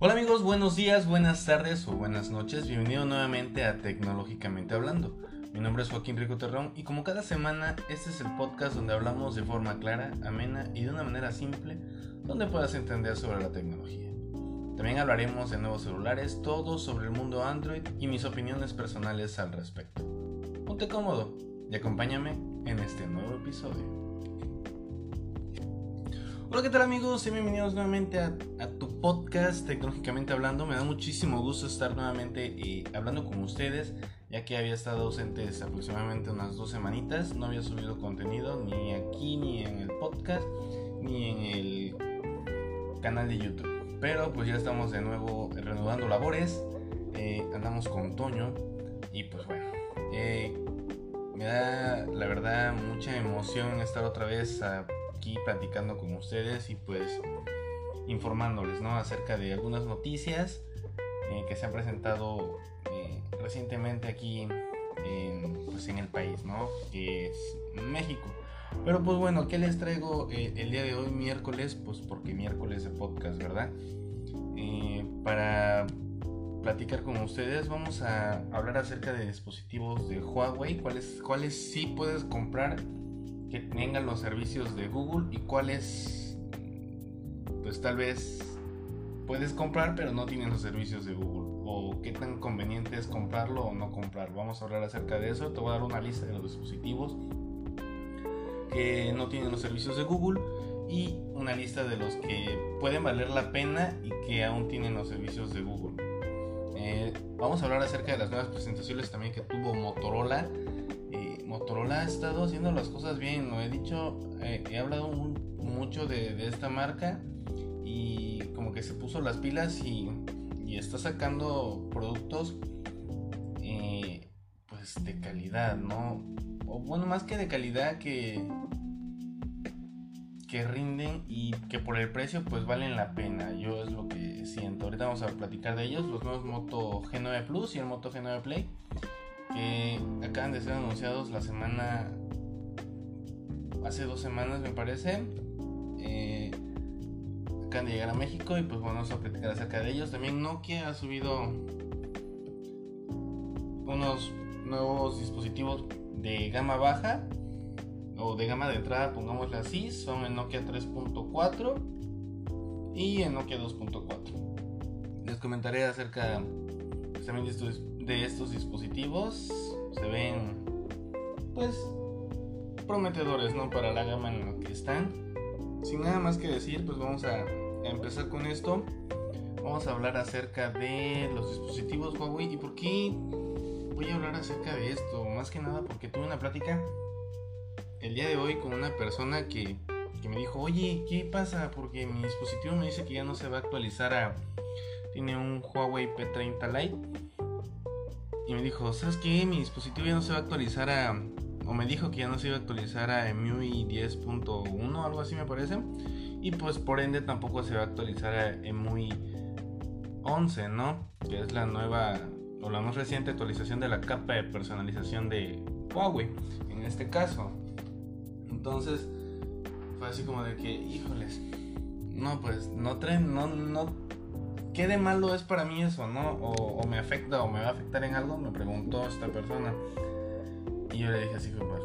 Hola amigos, buenos días, buenas tardes o buenas noches. Bienvenido nuevamente a Tecnológicamente Hablando. Mi nombre es Joaquín Rico Terrón y como cada semana este es el podcast donde hablamos de forma clara, amena y de una manera simple donde puedas entender sobre la tecnología. También hablaremos de nuevos celulares, todo sobre el mundo Android y mis opiniones personales al respecto. Ponte cómodo y acompáñame en este nuevo episodio. Hola, ¿qué tal amigos? Y bienvenidos nuevamente a, tu podcast Tecnológicamente Hablando. Me da muchísimo gusto estar nuevamente eh, hablando con ustedes, ya que había estado ausente aproximadamente unas dos semanitas. No había subido contenido ni aquí, ni en el podcast, ni en el canal de YouTube. Pero pues ya estamos de nuevo reanudando labores. Eh, andamos con Toño y pues bueno. Eh, me da la verdad mucha emoción estar otra vez a aquí platicando con ustedes y pues informándoles ¿no? acerca de algunas noticias eh, que se han presentado eh, recientemente aquí en, pues en el país, ¿no? que es México. Pero pues bueno, ¿qué les traigo eh, el día de hoy miércoles? Pues porque miércoles de podcast, ¿verdad? para platicar con ustedes vamos a hablar acerca de dispositivos de Huawei, cuáles, cuáles sí puedes comprar que tengan los servicios de Google y cuáles pues tal vez puedes comprar pero no tienen los servicios de Google o qué tan conveniente es comprarlo o no comprarlo. Vamos a hablar acerca de eso. Te voy a dar una lista de los dispositivos que no tienen los servicios de Google y una lista de los que pueden valer la pena y que aún tienen los servicios de Google. Eh, vamos a hablar acerca de las nuevas presentaciones también que tuvo Motorola Motorola ha estado haciendo las cosas bien, lo he dicho, eh, he hablado mucho de, esta marca y como que se puso las pilas y, está sacando productos eh, pues de calidad, ¿no? O bueno, más que de calidad que que rinden y que por el precio pues valen la pena. Yo es lo que siento. Ahorita vamos a platicar de ellos, los nuevos Moto G9 Plus y el Moto G9 Play acaban de ser anunciados la semana, hace dos semanas me parece. Eh, acaban de llegar a México y pues vamos a platicar acerca de ellos. También Nokia ha subido unos nuevos dispositivos de gama baja o de gama de entrada, pongámosle así, son el Nokia 3.4 y el Nokia 2.4. Les comentaré acerca también de estos de estos dispositivos se ven pues prometedores no para la gama en la que están. Sin nada más que decir pues vamos a, empezar con esto. Vamos a hablar acerca de los dispositivos Huawei. Y por qué voy a hablar acerca de esto más que nada porque tuve una plática el día de hoy con una persona que, que me dijo oye qué pasa porque mi dispositivo me dice que ya no se va a actualizar a tiene un Huawei P30 Lite y me dijo, ¿sabes qué? Mi dispositivo ya no se va a actualizar a... O me dijo que ya no se iba a actualizar a EMUI 10.1, algo así me parece. Y pues por ende tampoco se va a actualizar a EMUI 11, ¿no? Que es la nueva o la más reciente actualización de la capa de personalización de Huawei, en este caso. Entonces, fue así como de que, híjoles, no, pues no traen, no, no ¿qué de malo es para mí eso, no? O, me afecta o me va a afectar en algo, me preguntó esta persona. Y yo le dije así, pues,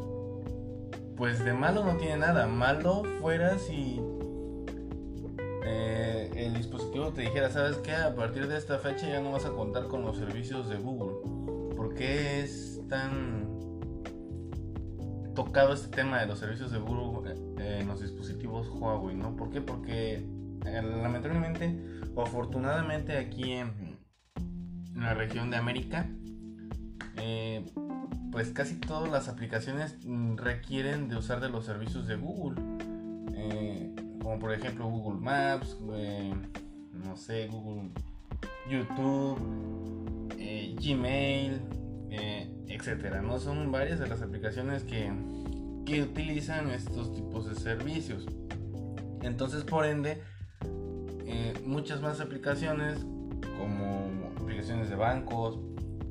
pues de malo no tiene nada. Malo fuera si eh, el dispositivo te dijera, ¿sabes qué? A partir de esta fecha ya no vas a contar con los servicios de Google. ¿Por qué es tan tocado este tema de los servicios de Google eh, en los dispositivos Huawei, ¿no? ¿Por qué? Porque eh, lamentablemente afortunadamente aquí en, la región de América, eh, pues casi todas las aplicaciones requieren de usar de los servicios de Google. Eh, como por ejemplo Google Maps, no sé, Google YouTube, Gmail, etcétera. ¿no? Son varias de las aplicaciones que, que utilizan estos tipos de servicios. Entonces, por ende, eh, muchas más aplicaciones como aplicaciones de bancos,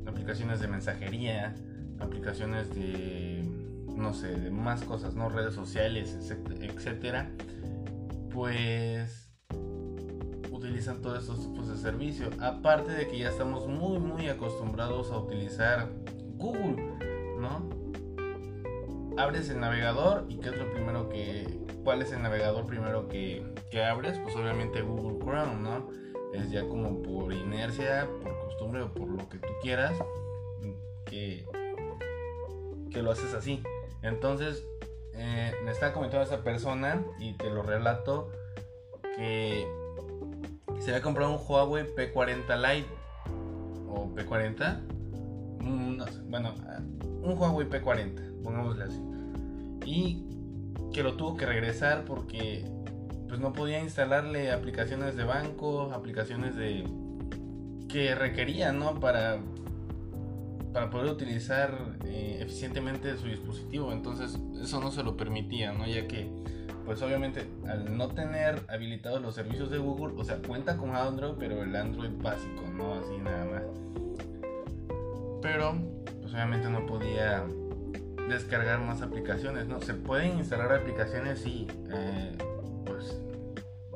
aplicaciones de mensajería, aplicaciones de no sé, de más cosas, no redes sociales, etcétera, pues utilizan todos estos tipos de servicio. Aparte de que ya estamos muy, muy acostumbrados a utilizar Google, ¿no? Abres el navegador y ¿qué es lo primero que... ¿Cuál es el navegador primero que, que abres? Pues obviamente Google Chrome, ¿no? Es ya como por inercia, por costumbre o por lo que tú quieras, que, que lo haces así. Entonces, eh, me está comentando esta persona y te lo relato que se había comprado un Huawei P40 Lite o P40 mm, bueno un Huawei P40 pongámosle así y que lo tuvo que regresar porque pues no podía instalarle aplicaciones de banco aplicaciones de que requería no para para poder utilizar eh, eficientemente su dispositivo. Entonces eso no se lo permitía no ya que pues obviamente al no tener habilitados los servicios de Google, o sea, cuenta con Android, pero el Android básico, no así nada más. Pero, pues obviamente no podía descargar más aplicaciones, ¿no? Se pueden instalar aplicaciones, y eh, pues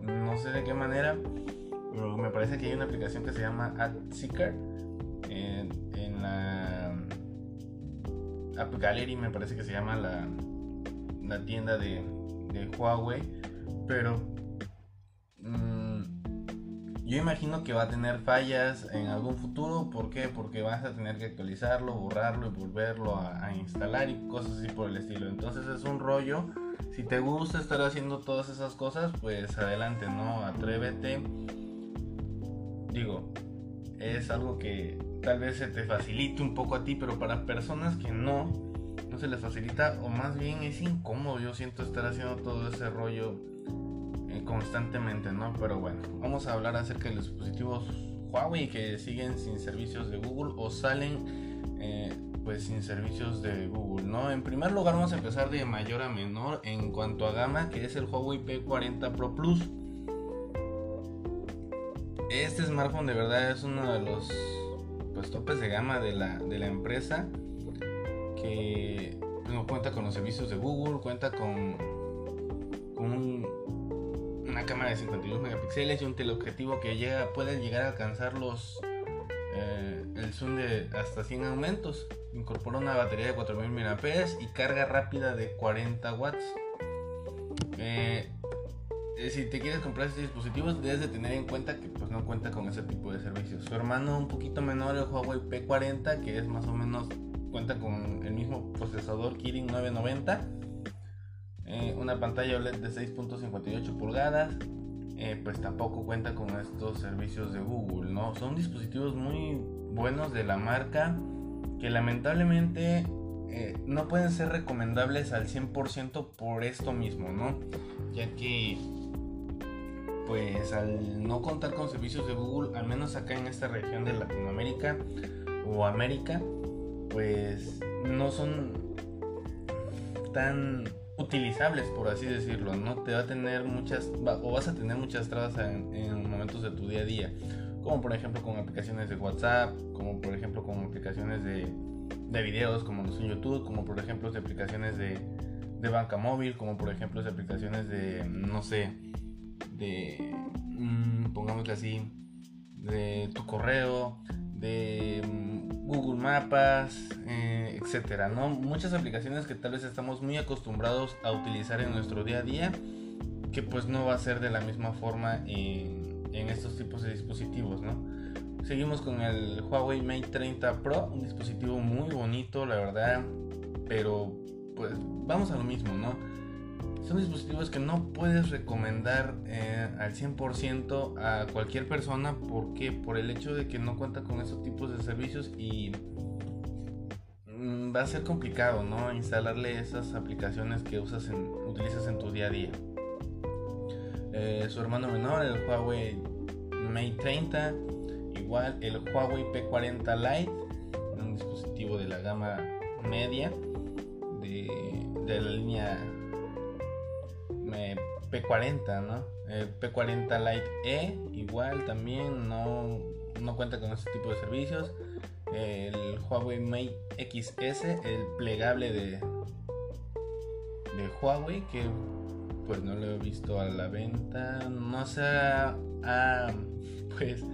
no sé de qué manera, pero me parece que hay una aplicación que se llama AdSeeker en, en la App Gallery, me parece que se llama la, la tienda de, Huawei, pero yo imagino que va a tener fallas en algún futuro. ¿Por qué? Porque vas a tener que actualizarlo, borrarlo y volverlo a, instalar y cosas así por el estilo. Entonces es un rollo. Si te gusta estar haciendo todas esas cosas, pues adelante, ¿no? Atrévete. Digo, es algo que tal vez se te facilite un poco a ti, pero para personas que no, no se les facilita o más bien es incómodo. Yo siento estar haciendo todo ese rollo constantemente, ¿no? Pero bueno, vamos a hablar acerca de los dispositivos Huawei que siguen sin servicios de Google o salen eh, pues sin servicios de Google, ¿no? En primer lugar vamos a empezar de mayor a menor en cuanto a gama, que es el Huawei P40 Pro Plus. Este smartphone de verdad es uno de los pues, topes de gama de la, de la empresa que no cuenta con los servicios de Google, cuenta con, una cámara de 52 megapíxeles y un teleobjetivo que llega, puede llegar a alcanzar los eh, el zoom de hasta 100 aumentos. Incorpora una batería de 4000 mAh y carga rápida de 40 watts. Eh, eh, si te quieres comprar este dispositivo debes de tener en cuenta que pues no cuenta con ese tipo de servicios. Su hermano un poquito menor, el Huawei P40, que es más o menos cuenta con el mismo procesador Kirin 990, eh, una pantalla OLED de 6.58 pulgadas, eh, pues tampoco cuenta con estos servicios de Google, ¿no? Son dispositivos muy buenos de la marca que lamentablemente eh, no pueden ser recomendables al 100% por esto mismo, ¿no? Ya que pues al no contar con servicios de Google, al menos acá en esta región de Latinoamérica o América, pues no son tan utilizables por así decirlo no te va a tener muchas o vas a tener muchas trabas en, momentos de tu día a día. Como por ejemplo con aplicaciones de WhatsApp como por ejemplo con aplicaciones de, de videos como en YouTube como por ejemplo de aplicaciones de, de banca móvil como por ejemplo de aplicaciones de no sé de mmm, pongámosle así de tu correo de mm, Google Mapas, eh, etcétera, ¿no? Muchas aplicaciones que tal vez estamos muy acostumbrados a utilizar en nuestro día a día, que pues no va a ser de la misma forma en, estos tipos de dispositivos, ¿no? Seguimos con el Huawei Mate 30 Pro, un dispositivo muy bonito, la verdad, pero pues vamos a lo mismo, ¿no? Son dispositivos que no puedes recomendar eh, al 100% a cualquier persona. Porque por el hecho de que no cuenta con esos tipos de servicios y mm, va a ser complicado no instalarle esas aplicaciones que usas en, utilizas en tu día a día. Eh, su hermano menor el Huawei Mate 30 igual el Huawei P40 Lite un dispositivo de la gama media de, de la línea P40, ¿no? P40 Lite E, igual también no, no cuenta con este tipo de servicios. El Huawei Mate XS, el plegable de, de Huawei, que pues no lo he visto a la venta. No se ha, pues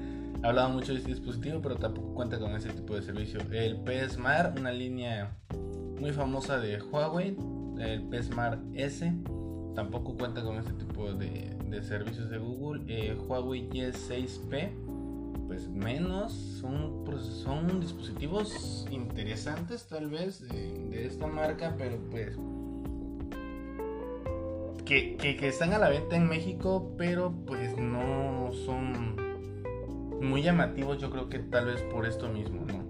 hablado mucho de este dispositivo, pero tampoco cuenta con ese tipo de servicio. El P Smart, una línea muy famosa de Huawei, el P Smart S, tampoco cuenta con este tipo de, servicios de Google. Eh, Huawei Y6P, pues menos, son, pues, son dispositivos interesantes tal vez de esta marca, pero pues que, están a la venta en México, pero pues no son muy llamativos, yo creo que tal vez por esto mismo, ¿no?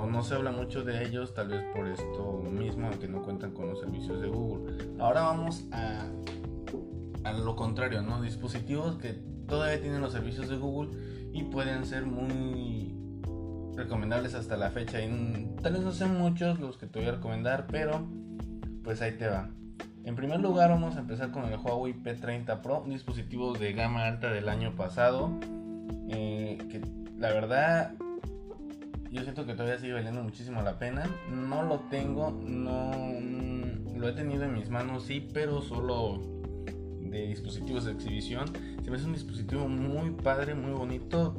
O no se habla mucho de ellos, tal vez por esto mismo, aunque no cuentan con los servicios de Google. Ahora vamos a, a lo contrario, ¿no? Dispositivos que todavía tienen los servicios de Google y pueden ser muy recomendables hasta la fecha. Y tal vez no sean muchos los que te voy a recomendar, pero pues ahí te va. En primer lugar vamos a empezar con el Huawei P30 Pro, un dispositivo de gama alta del año pasado, eh, que la verdad yo siento que todavía sigue valiendo muchísimo la pena. No lo tengo, no lo he tenido en mis manos, sí, pero solo de dispositivos de exhibición. Se me hace un dispositivo muy padre, muy bonito.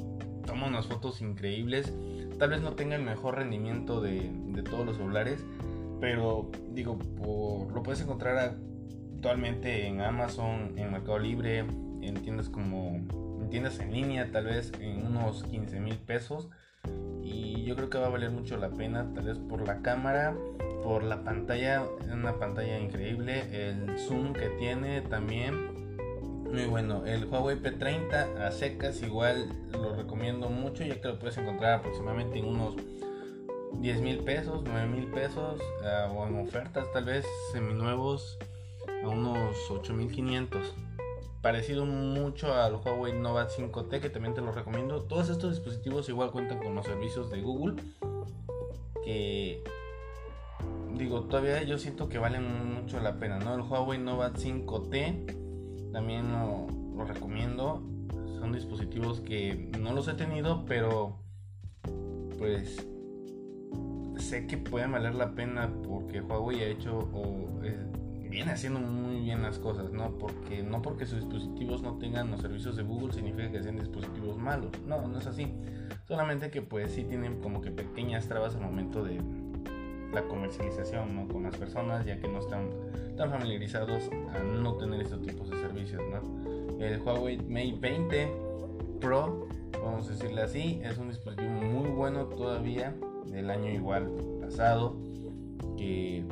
Toma unas fotos increíbles. Tal vez no tenga el mejor rendimiento de, de todos los celulares, pero digo, lo puedes encontrar actualmente en Amazon, en Mercado Libre, en tiendas como en tiendas en línea, tal vez en unos 15 mil pesos. Yo creo que va a valer mucho la pena, tal vez por la cámara, por la pantalla, una pantalla increíble, el zoom que tiene también. Muy bueno, el Huawei P30 a secas igual lo recomiendo mucho ya que lo puedes encontrar aproximadamente en unos 10 mil pesos, 9 mil pesos uh, o en ofertas tal vez seminuevos a unos 8500 parecido mucho al Huawei Nova 5T que también te lo recomiendo. Todos estos dispositivos igual cuentan con los servicios de Google que digo todavía yo siento que valen mucho la pena no el Huawei Nova 5T también lo, lo recomiendo. Son dispositivos que no los he tenido pero pues sé que pueden valer la pena porque Huawei ha hecho eh, viene haciendo muy bien las cosas, ¿no? Porque no porque sus dispositivos no tengan los servicios de Google significa que sean dispositivos malos. No, no es así. Solamente que pues sí tienen como que pequeñas trabas al momento de la comercialización, ¿no? Con las personas ya que no están tan familiarizados a no tener estos tipos de servicios, ¿no? El Huawei Mate 20 Pro, vamos a decirle así, es un dispositivo muy bueno todavía del año igual pasado que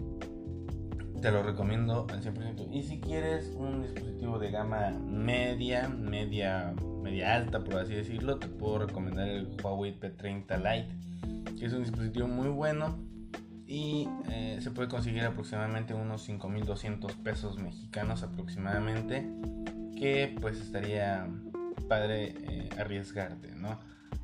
te lo recomiendo al 100%. Y si quieres un dispositivo de gama media, media, media alta, por así decirlo, te puedo recomendar el Huawei P30 Lite, que es un dispositivo muy bueno y eh, se puede conseguir aproximadamente unos 5.200 pesos mexicanos aproximadamente, que pues estaría padre eh, arriesgarte, ¿no?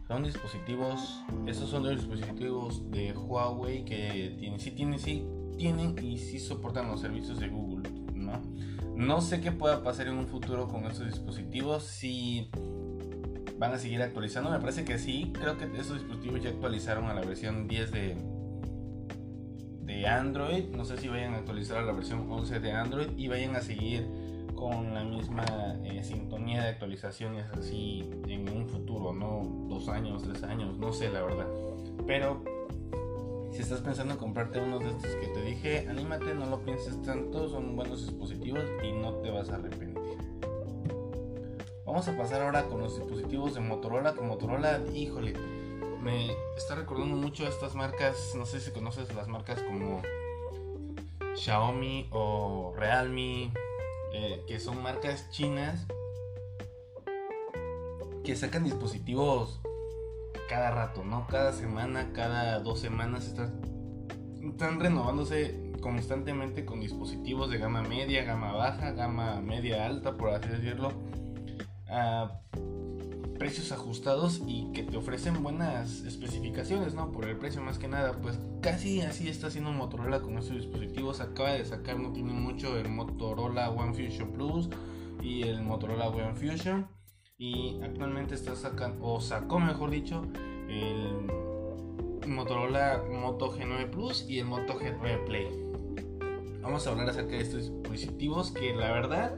Son dispositivos, estos son los dispositivos de Huawei que tienen, sí tienen, sí tienen y sí soportan los servicios de Google, ¿no? No sé qué pueda pasar en un futuro con estos dispositivos, si van a seguir actualizando, me parece que sí, creo que estos dispositivos ya actualizaron a la versión 10 de, de Android, no sé si vayan a actualizar a la versión 11 de Android y vayan a seguir con la misma eh, sintonía de actualizaciones así en un futuro, no dos años, tres años, no sé la verdad. Pero si estás pensando en comprarte uno de estos que te dije, anímate, no lo pienses tanto, son buenos dispositivos y no te vas a arrepentir. Vamos a pasar ahora con los dispositivos de Motorola, con Motorola, híjole, me está recordando mucho estas marcas, no sé si conoces las marcas como Xiaomi o Realme, eh, que son marcas chinas que sacan dispositivos cada rato, ¿no? Cada semana, cada dos semanas están, renovándose constantemente con dispositivos de gama media, gama baja, gama media alta, por así decirlo precios ajustados y que te ofrecen buenas especificaciones, ¿no? Por el precio más que nada, pues casi así está haciendo Motorola con estos dispositivos. Acaba de sacar, no tiene mucho, el Motorola One Fusion Plus y el Motorola One Fusion. Y actualmente está sacando, o sacó mejor dicho, el Motorola Moto G9 Plus y el Moto G9 Play. vamos a hablar acerca de estos dispositivos que la verdad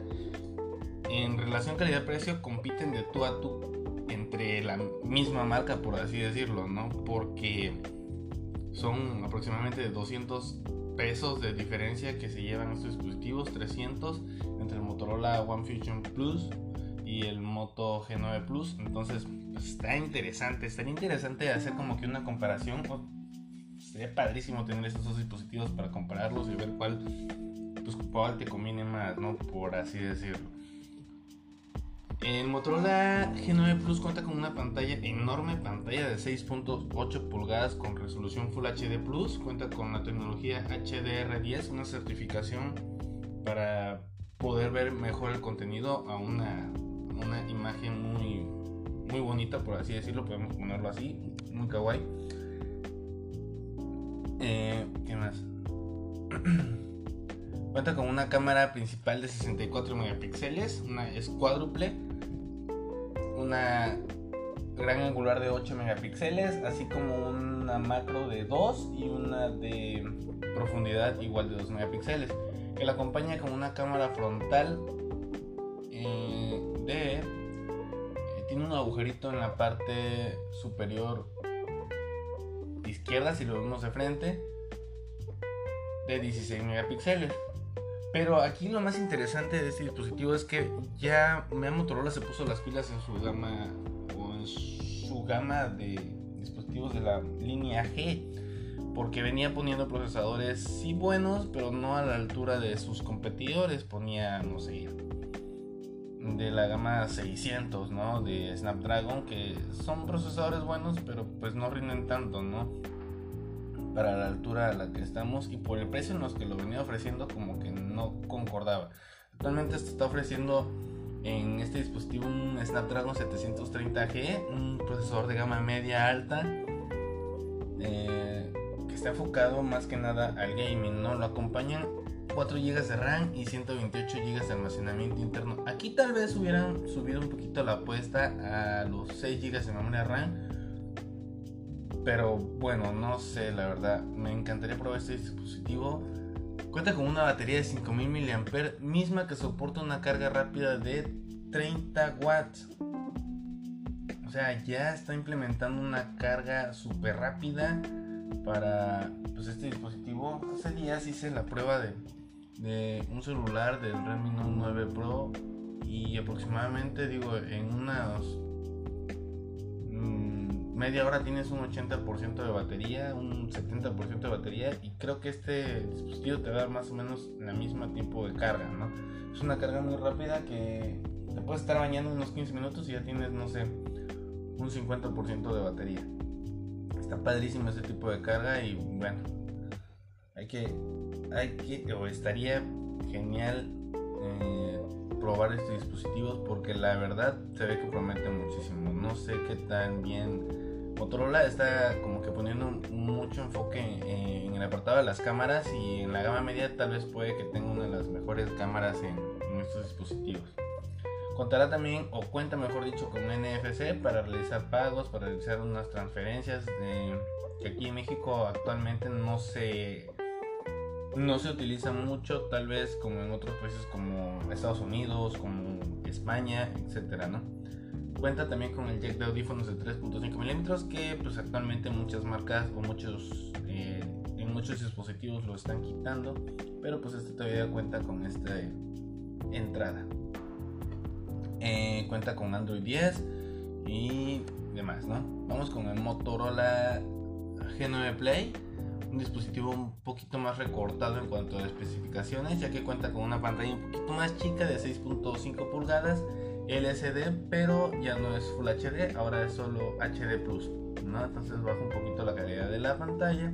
en relación calidad-precio compiten de tú a tú entre la misma marca, por así decirlo, ¿no? Porque son aproximadamente 200 pesos de diferencia que se llevan estos dispositivos, 300 entre el Motorola One Fusion Plus y el Moto G9 Plus. Entonces, pues, está interesante, estaría interesante hacer como que una comparación. sería padrísimo tener estos dos dispositivos para compararlos y ver cuál, pues, cuál te conviene más, ¿no? Por así decirlo. El Motorola G9 Plus cuenta con una pantalla enorme, pantalla de 6.8 pulgadas con resolución Full HD Plus, cuenta con la tecnología HDR10, una certificación para poder ver mejor el contenido a una, una imagen muy, muy bonita, por así decirlo, podemos ponerlo así, muy kawaii. Eh, ¿Qué más? Cuenta con una cámara principal de 64 megapíxeles, una es cuádruple, una gran angular de 8 megapíxeles, así como una macro de 2 y una de profundidad igual de 2 megapíxeles, que la acompaña con una cámara frontal Eh, tiene un agujerito en la parte superior izquierda, si lo vemos de frente, de 16 megapíxeles. Pero aquí lo más interesante de este dispositivo es que ya Motorola se puso las pilas en su gama o en su gama de dispositivos de la línea G porque venía poniendo procesadores sí buenos, pero no a la altura de sus competidores. Ponía, no sé, de la gama 600, ¿no? De Snapdragon, que son procesadores buenos, pero pues no rinden tanto, ¿no? para la altura a la que estamos y por el precio en los que lo venía ofreciendo como que no concordaba. Actualmente esto está ofreciendo en este dispositivo un Snapdragon 730G, un procesador de gama media alta eh, que está enfocado más que nada al gaming, ¿no? Lo acompañan 4 GB de RAM y 128 GB de almacenamiento interno. Aquí tal vez hubieran subido un poquito la apuesta a los 6 GB de memoria RAM pero bueno, no sé, la verdad. Me encantaría probar este dispositivo. Cuenta con una batería de 5000 mAh, misma que soporta una carga rápida de 30 watts. O sea, ya está implementando una carga súper rápida para pues, este dispositivo. Hace días hice la prueba de, de un celular del Redmi Note 9 Pro y aproximadamente, digo, en unas media hora tienes un 80% de batería, un 70% de batería y creo que este dispositivo te va a dar más o menos la misma tiempo de carga, ¿no? Es una carga muy rápida que te puedes estar bañando unos 15 minutos y ya tienes, no sé, un 50% de batería. Está padrísimo este tipo de carga y bueno, hay que, hay que, o estaría genial eh, probar estos dispositivos porque la verdad se ve que promete muchísimo. No sé qué tan bien Motorola está como que poniendo mucho enfoque en, el apartado de las cámaras y en la gama media tal vez puede que tenga una de las mejores cámaras en, estos dispositivos. Contará también o cuenta mejor dicho con NFC para realizar pagos, para realizar unas transferencias que aquí en México actualmente no se no se utiliza mucho, tal vez como en otros países como Estados Unidos, como España, etcétera, ¿no? Cuenta también con el jack de audífonos de 3.5 milímetros que pues actualmente muchas marcas o muchos eh, en muchos dispositivos lo están quitando, pero pues este todavía cuenta con esta entrada. Eh, cuenta con Android 10 y demás, ¿no? Vamos con el Motorola G9 Play, un dispositivo un poquito más recortado en cuanto a especificaciones, ya que cuenta con una pantalla un poquito más chica de 6.5 pulgadas LCD, pero ya no es Full HD, ahora es solo HD Plus. Entonces baja un poquito la calidad de la pantalla.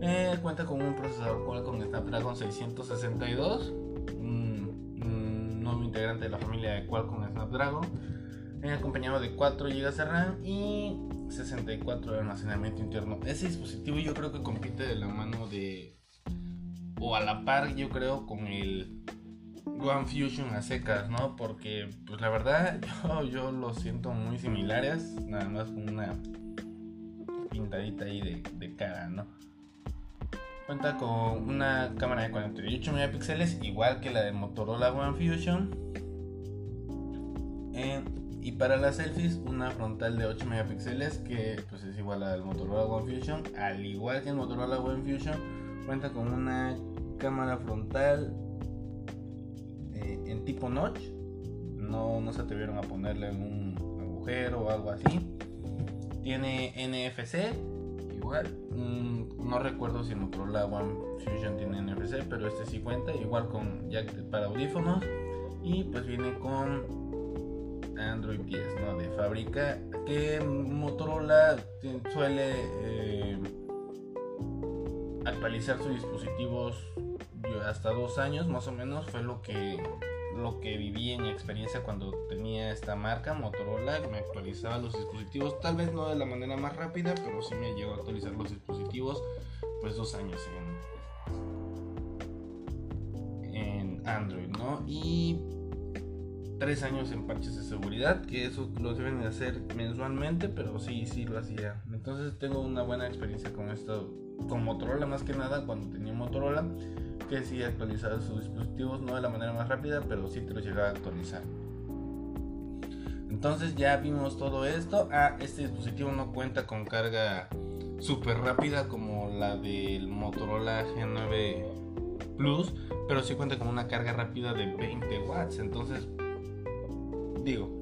Eh, cuenta con un procesador Qualcomm Snapdragon 662, un, nuevo integrante de la familia de Qualcomm Snapdragon, eh, acompañado de 4 GB de RAM y 64 de almacenamiento interno. Ese dispositivo yo creo que compite de la mano de, o a la par yo creo con el One Fusion a secas, ¿no? Porque, pues la verdad, yo, yo lo siento muy similares, nada más con una pintadita ahí de, cara, ¿no? Cuenta con una cámara de 48 megapíxeles, igual que la de Motorola One Fusion. Eh, y para las selfies, una frontal de 8 megapíxeles, que pues es igual al Motorola One Fusion. Al igual que el Motorola One Fusion, cuenta con una cámara frontal eh, en tipo notch. No, no se atrevieron a ponerle un agujero o algo así. Tiene NFC, igual. No recuerdo si el Motorola One Fusion tiene NFC, pero este sí cuenta. Igual con jack para audífonos. Y pues viene con Android 10 ¿no? de fábrica que Motorola suele eh, actualizar sus dispositivos hasta dos años más o menos fue lo que lo que viví en mi experiencia cuando tenía esta marca Motorola me actualizaba los dispositivos tal vez no de la manera más rápida pero sí me llegó a actualizar los dispositivos pues dos años en en Android no y tres años en parches de seguridad, que eso lo deben de hacer mensualmente, pero sí, sí lo hacía. Entonces tengo una buena experiencia con esto, con Motorola más que nada, cuando tenía Motorola, que sí actualizaba sus dispositivos, no de la manera más rápida, pero sí te los llegaba a actualizar. Entonces ya vimos todo esto. Ah, este dispositivo no cuenta con carga súper rápida como la del Motorola G9 Plus, pero sí cuenta con una carga rápida de 20 watts. Entonces digo,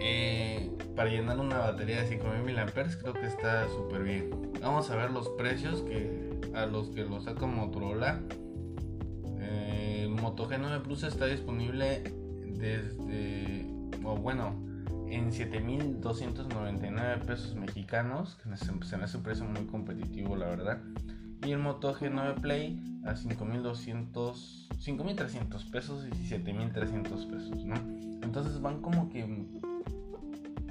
eh, para llenar una batería de 5000 mAh creo que está súper bien. Vamos a ver los precios que a los que lo saca Motorola. Eh, Moto G9 Plus está disponible desde, o bueno, en 7.299 pesos mexicanos, que se me hace un precio muy competitivo la verdad. Y el Moto G9 Play a 5.200, 5.300 pesos y 7.300 pesos, ¿no? Entonces van como que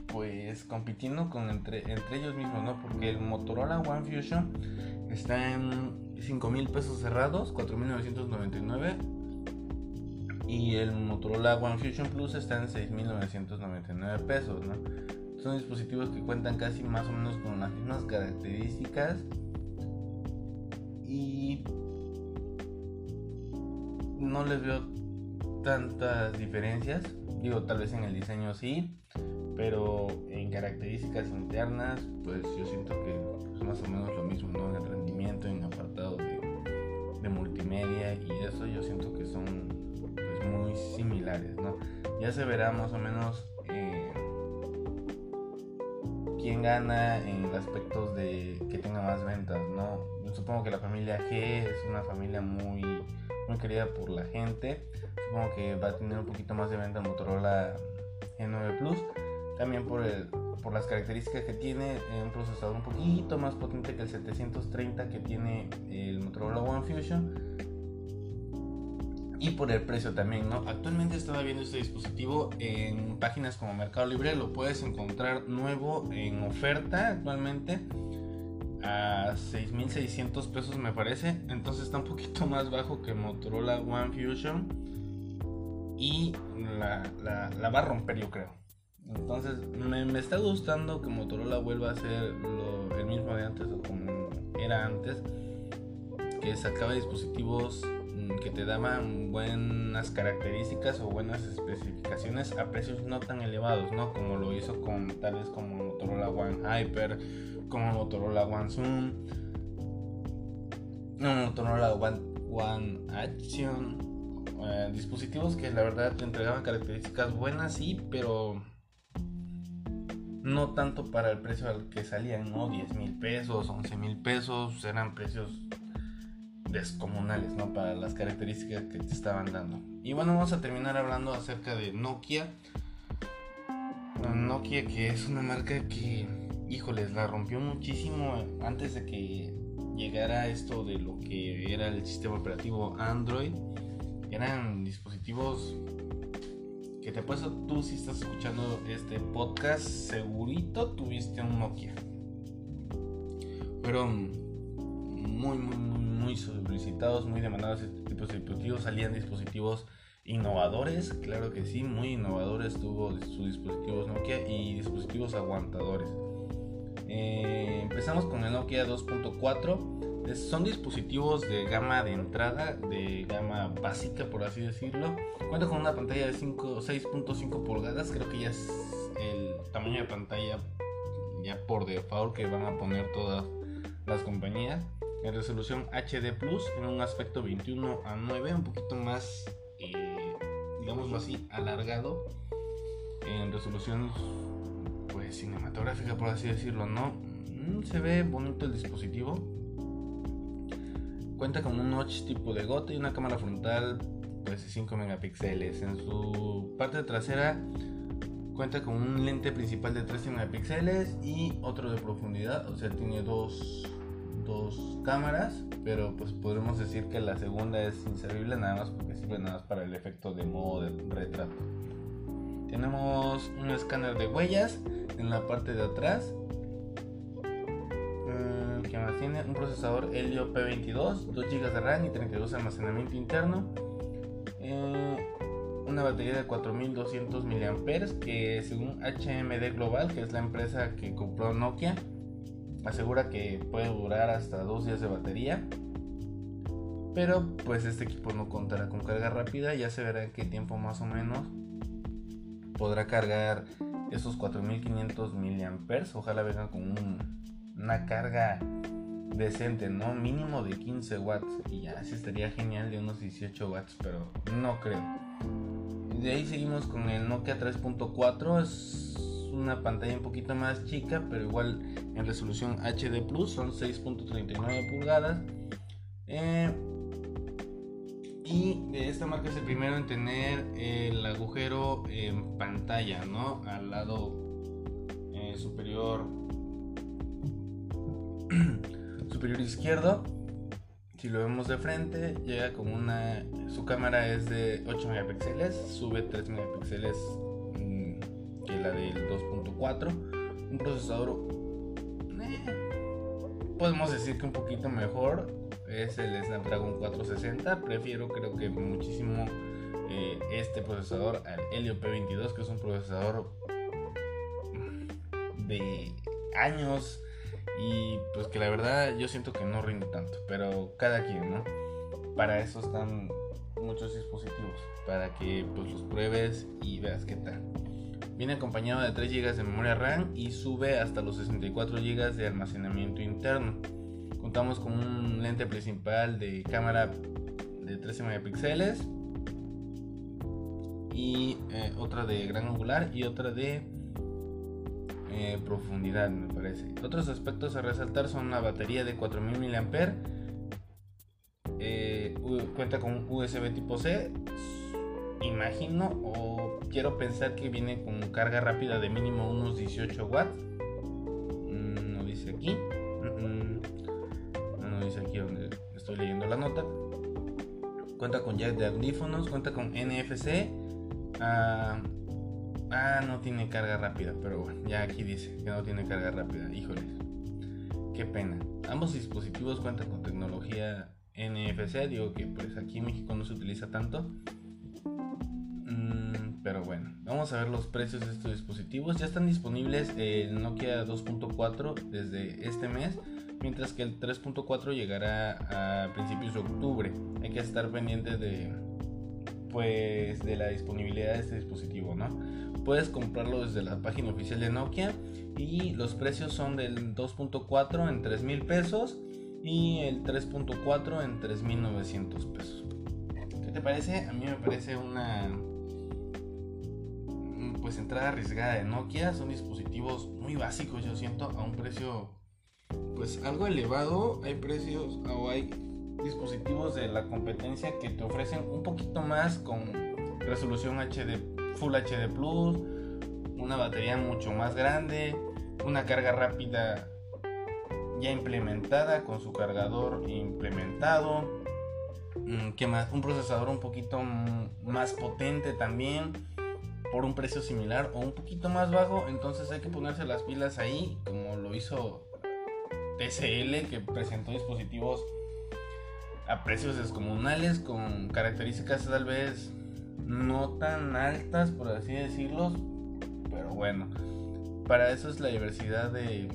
pues compitiendo con entre, entre ellos mismos, ¿no? Porque el Motorola One Fusion está en 5 mil pesos cerrados, 4.999. Y el Motorola One Fusion Plus está en 6.999 pesos, ¿no? Son dispositivos que cuentan casi más o menos con las mismas características. Y no les veo tantas diferencias. Digo, tal vez en el diseño sí, pero en características internas, pues yo siento que es más o menos lo mismo, ¿no? En rendimiento, en apartado de, multimedia y eso yo siento que son pues, muy similares, ¿no? Ya se verá más o menos eh, quién gana en aspectos de que tenga más ventas, ¿no? Supongo que la familia G es una familia muy, muy querida por la gente supongo que va a tener un poquito más de venta el Motorola G9 Plus. También por, el, por las características que tiene, eh, un procesador un poquito más potente que el 730 que tiene el Motorola One Fusion. Y por el precio también, ¿no? Actualmente estaba viendo este dispositivo en páginas como Mercado Libre, lo puedes encontrar nuevo en oferta actualmente a 6.600 pesos me parece. Entonces está un poquito más bajo que Motorola One Fusion y la, la, va a romper yo creo. Entonces me, me, está gustando que Motorola vuelva a ser lo, el mismo de antes o como era antes, que sacaba dispositivos mm, que te daban buenas características o buenas especificaciones a precios no tan elevados, ¿no? Como lo hizo con tal vez como Motorola One Hyper, como Motorola One Zoom, Motorola One, One Action, eh, dispositivos que la verdad te entregaban características buenas, sí, pero no tanto para el precio al que salían, ¿no? 10 mil pesos, 11 mil pesos, eran precios descomunales, ¿no? Para las características que te estaban dando. Y bueno, vamos a terminar hablando acerca de Nokia. Nokia que es una marca que, híjoles, la rompió muchísimo antes de que llegara esto de lo que era el sistema operativo Android eran dispositivos que te puesto tú si estás escuchando este podcast, segurito tuviste un Nokia. Fueron muy, muy, muy, solicitados, muy demandados este tipo de dispositivos. Salían dispositivos innovadores, claro que sí, muy innovadores tuvo sus dispositivos Nokia y dispositivos aguantadores. Eh, empezamos con el Nokia 2.4 son dispositivos de gama de entrada, de gama básica por así decirlo. Cuenta con una pantalla de 6.5 pulgadas, creo que ya es el tamaño de pantalla ya por default que van a poner todas las compañías. En resolución HD Plus, en un aspecto 21 a 9, un poquito más, eh, digámoslo así, alargado. En resolución cinematográfica por así decirlo, ¿no? Mm, se ve bonito el dispositivo Cuenta con un notch tipo de gota y una cámara frontal pues, de 5 megapíxeles. En su parte trasera cuenta con un lente principal de 13 megapíxeles y otro de profundidad. O sea, tiene dos, dos cámaras, pero pues podemos decir que la segunda es inservible nada más porque sirve nada más para el efecto de modo de retrato. Tenemos un escáner de huellas en la parte de atrás tiene un procesador Helio P22, 2 GB de RAM y 32 de almacenamiento interno. Eh, una batería de 4200 mAh que según HMD Global, que es la empresa que compró Nokia, asegura que puede durar hasta 2 días de batería. Pero pues este equipo no contará con carga rápida, ya se verá en qué tiempo más o menos podrá cargar esos 4500 mAh. Ojalá vengan con una carga decente, ¿no? Mínimo de 15 watts. Y ya, sí estaría genial de unos 18 watts, pero no creo. De ahí seguimos con el Nokia 3.4. Es una pantalla un poquito más chica, pero igual en resolución HD Plus. Son 6.39 pulgadas. Eh, y de esta marca es el primero en tener el agujero en pantalla, ¿no? Al lado eh, superior superior izquierdo. Si lo vemos de frente, llega con una. Su cámara es de 8 megapíxeles, sube 3 megapíxeles mm, que la del 2.4. Un procesador. Eh, podemos decir que un poquito mejor. Es el Snapdragon 460. Prefiero, creo que muchísimo, eh, este procesador al Helio P22, que es un procesador de años y pues que la verdad yo siento que no rinde tanto, pero cada quien, ¿no? Para eso están muchos dispositivos, para que pues los pruebes y veas qué tal. Viene acompañado de 3 GB de memoria RAM y sube hasta los 64 GB de almacenamiento interno. Contamos con un lente principal de cámara de 13 megapíxeles y eh, otra de gran angular y otra de eh, profundidad, me parece. Otros aspectos a resaltar son la batería de 4000 mAh, eh, cuenta con USB tipo C, imagino o quiero pensar que viene con carga rápida de mínimo unos 18 watts. Mm, no dice aquí. No dice aquí donde estoy leyendo la nota. Cuenta con jack de audífonos, cuenta con NFC. Ah, Ah, no tiene carga rápida, pero bueno, ya aquí dice que no tiene carga rápida. Híjoles, qué pena. Ambos dispositivos cuentan con tecnología NFC, digo que pues aquí en México no se utiliza tanto. Mm, pero bueno, vamos a ver los precios de estos dispositivos. Ya están disponibles el Nokia 2.4 desde este mes, mientras que el 3.4 llegará a principios de octubre. Hay que estar pendiente de pues de la disponibilidad de este dispositivo, ¿no? Puedes comprarlo desde la página oficial de Nokia y los precios son del 2.4 en 3 mil pesos y el 3.4 en 3.900 pesos. ¿Qué te parece? A mí me parece una pues entrada arriesgada de Nokia. Son dispositivos muy básicos, yo siento, a un precio pues algo elevado. Hay precios o hay dispositivos de la competencia que te ofrecen un poquito más con resolución HD Full HD Plus, una batería mucho más grande, una carga rápida ya implementada con su cargador implementado. Mm, ¿Qué más? Un procesador un poquito más potente también por un precio similar o un poquito más bajo. Entonces hay que ponerse las pilas ahí, como lo hizo TCL, que presentó dispositivos a precios descomunales con características tal vez no tan altas, por así decirlo, pero bueno, para eso es la diversidad de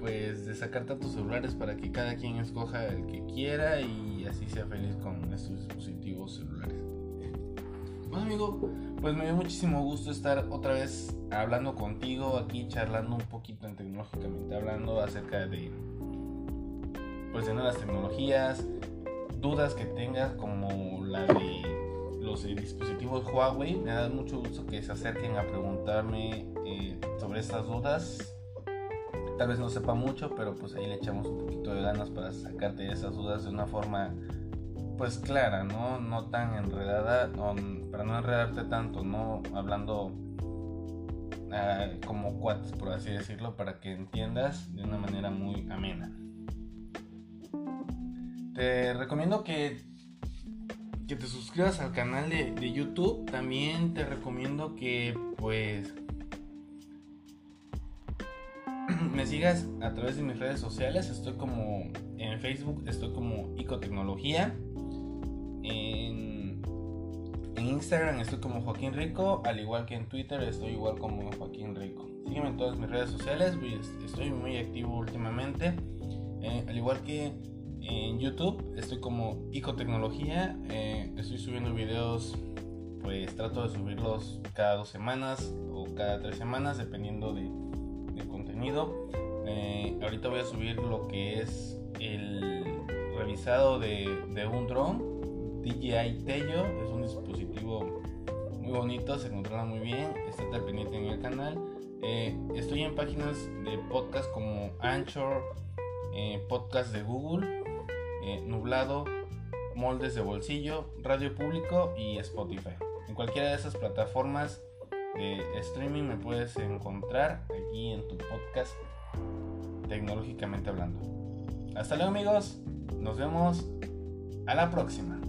pues de sacar tantos celulares para que cada quien escoja el que quiera y así sea feliz con estos dispositivos celulares. Bueno amigo, pues me dio muchísimo gusto estar otra vez hablando contigo aquí, charlando un poquito en tecnológicamente hablando acerca de pues de nuevas tecnologías, dudas que tengas como la de los dispositivos Huawei. Me da mucho gusto que se acerquen a preguntarme eh, sobre estas dudas. Tal vez no sepa mucho, pero pues ahí le echamos un poquito de ganas para sacarte esas dudas de una forma pues clara, ¿no? No tan enredada, para no enredarte tanto, ¿no? Hablando ah, como cuates, por así decirlo, para que entiendas de una manera muy amena. Te recomiendo que, que te suscribas al canal de, de YouTube. También te recomiendo que pues me sigas a través de mis redes sociales. Estoy como en Facebook, estoy como Icotecnología. En, Instagram estoy como Joaquín Rico, al igual que en Twitter estoy igual como Joaquín Rico. Sígueme en todas mis redes sociales, estoy muy activo últimamente. Eh, al igual que en YouTube estoy como Icotecnología. Eh, estoy subiendo videos, pues trato de subirlos cada dos semanas o cada tres semanas, dependiendo de, del contenido. Eh, ahorita voy a subir lo que es el revisado de, un drone, DJI Tello. Es un dispositivo muy bonito, se controla muy bien. Está pendiente en el canal. Eh, estoy en páginas de podcast como Anchor, podcast de Google eh, nublado, Moldes de Bolsillo, Radio Público y Spotify. En cualquiera de esas plataformas de streaming me puedes encontrar aquí en tu podcast tecnológicamente hablando. Hasta luego amigos, nos vemos a la próxima.